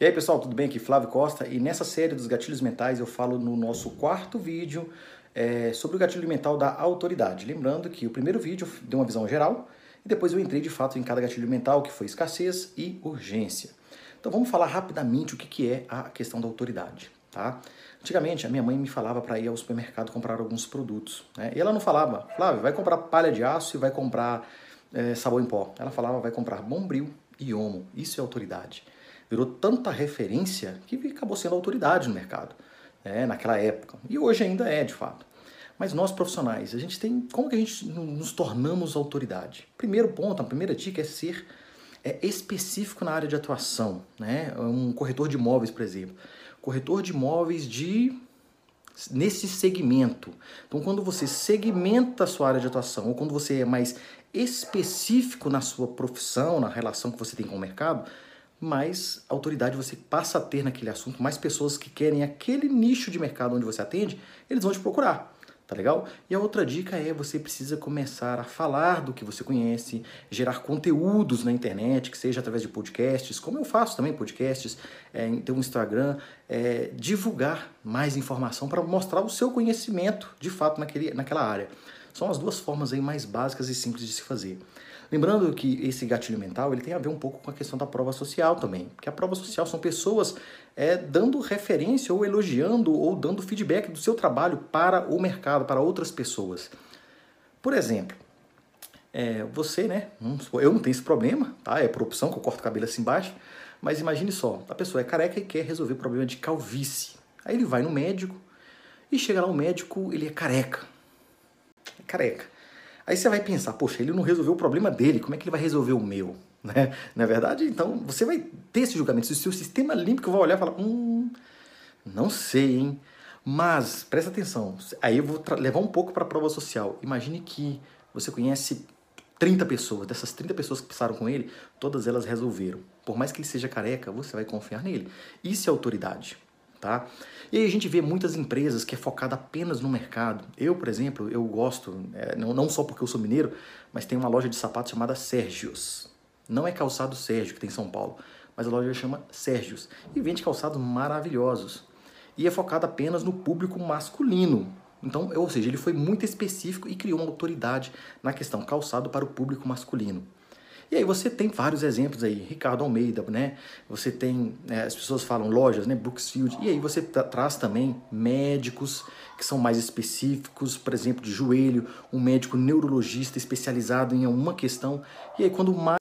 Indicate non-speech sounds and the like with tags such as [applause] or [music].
E aí pessoal, tudo bem? Aqui Flávio Costa e nessa série dos gatilhos mentais eu falo no nosso quarto vídeo é, sobre o gatilho mental da autoridade. Lembrando que o primeiro vídeo deu uma visão geral e depois eu entrei de fato em cada gatilho mental, que foi escassez e urgência. Então vamos falar rapidamente o que, que é a questão da autoridade. Tá? Antigamente a minha mãe me falava para ir ao supermercado comprar alguns produtos. Né? E ela não falava, Flávio, vai comprar palha de aço e vai comprar é, sabão em pó. Ela falava, vai comprar bombril e homo. Isso é autoridade virou tanta referência que acabou sendo autoridade no mercado, né, naquela época. E hoje ainda é, de fato. Mas nós profissionais, a gente tem. Como que a gente nos tornamos autoridade? Primeiro ponto, a primeira dica é ser é, específico na área de atuação. Né? Um corretor de imóveis, por exemplo. Corretor de imóveis de nesse segmento. Então, quando você segmenta a sua área de atuação, ou quando você é mais específico na sua profissão, na relação que você tem com o mercado, mais autoridade você passa a ter naquele assunto, mais pessoas que querem aquele nicho de mercado onde você atende, eles vão te procurar. Tá legal? E a outra dica é você precisa começar a falar do que você conhece, gerar conteúdos na internet, que seja através de podcasts, como eu faço também podcasts, é, ter um Instagram, é, divulgar mais informação para mostrar o seu conhecimento de fato naquele, naquela área. São as duas formas aí mais básicas e simples de se fazer. Lembrando que esse gatilho mental ele tem a ver um pouco com a questão da prova social também, porque a prova social são pessoas é, dando referência ou elogiando ou dando feedback do seu trabalho para o mercado, para outras pessoas. Por exemplo, é, você, né? Eu não tenho esse problema, tá? É por opção que eu corto o cabelo assim embaixo, mas imagine só, a pessoa é careca e quer resolver o problema de calvície. Aí ele vai no médico e chega lá o médico, ele é careca. Careca. Aí você vai pensar, poxa, ele não resolveu o problema dele, como é que ele vai resolver o meu? [laughs] Né? Na é verdade, então você vai ter esse julgamento. Se o seu sistema límbico vai olhar e falar, hum, não sei, hein? Mas, presta atenção, aí eu vou levar um pouco para a prova social. Imagine que você conhece 30 pessoas, dessas 30 pessoas que passaram com ele, todas elas resolveram. Por mais que ele seja careca, você vai confiar nele. Isso é autoridade tá? E aí a gente vê muitas empresas que é focada apenas no mercado. Eu, por exemplo, eu gosto, é, não, só porque eu sou mineiro, mas tem uma loja de sapatos chamada Sérgios. Não é calçado Sérgio que tem em São Paulo, mas a loja chama Sérgios e vende calçados maravilhosos. E é focada apenas no público masculino. Então, ou seja, ele foi muito específico e criou uma autoridade na questão calçado para o público masculino. E aí você tem vários exemplos aí, Ricardo Almeida, né? Você tem, é, as pessoas falam lojas, né? Brooksfield. E aí você traz também médicos que são mais específicos, por exemplo, de joelho, um médico neurologista especializado em uma questão. E aí quando mais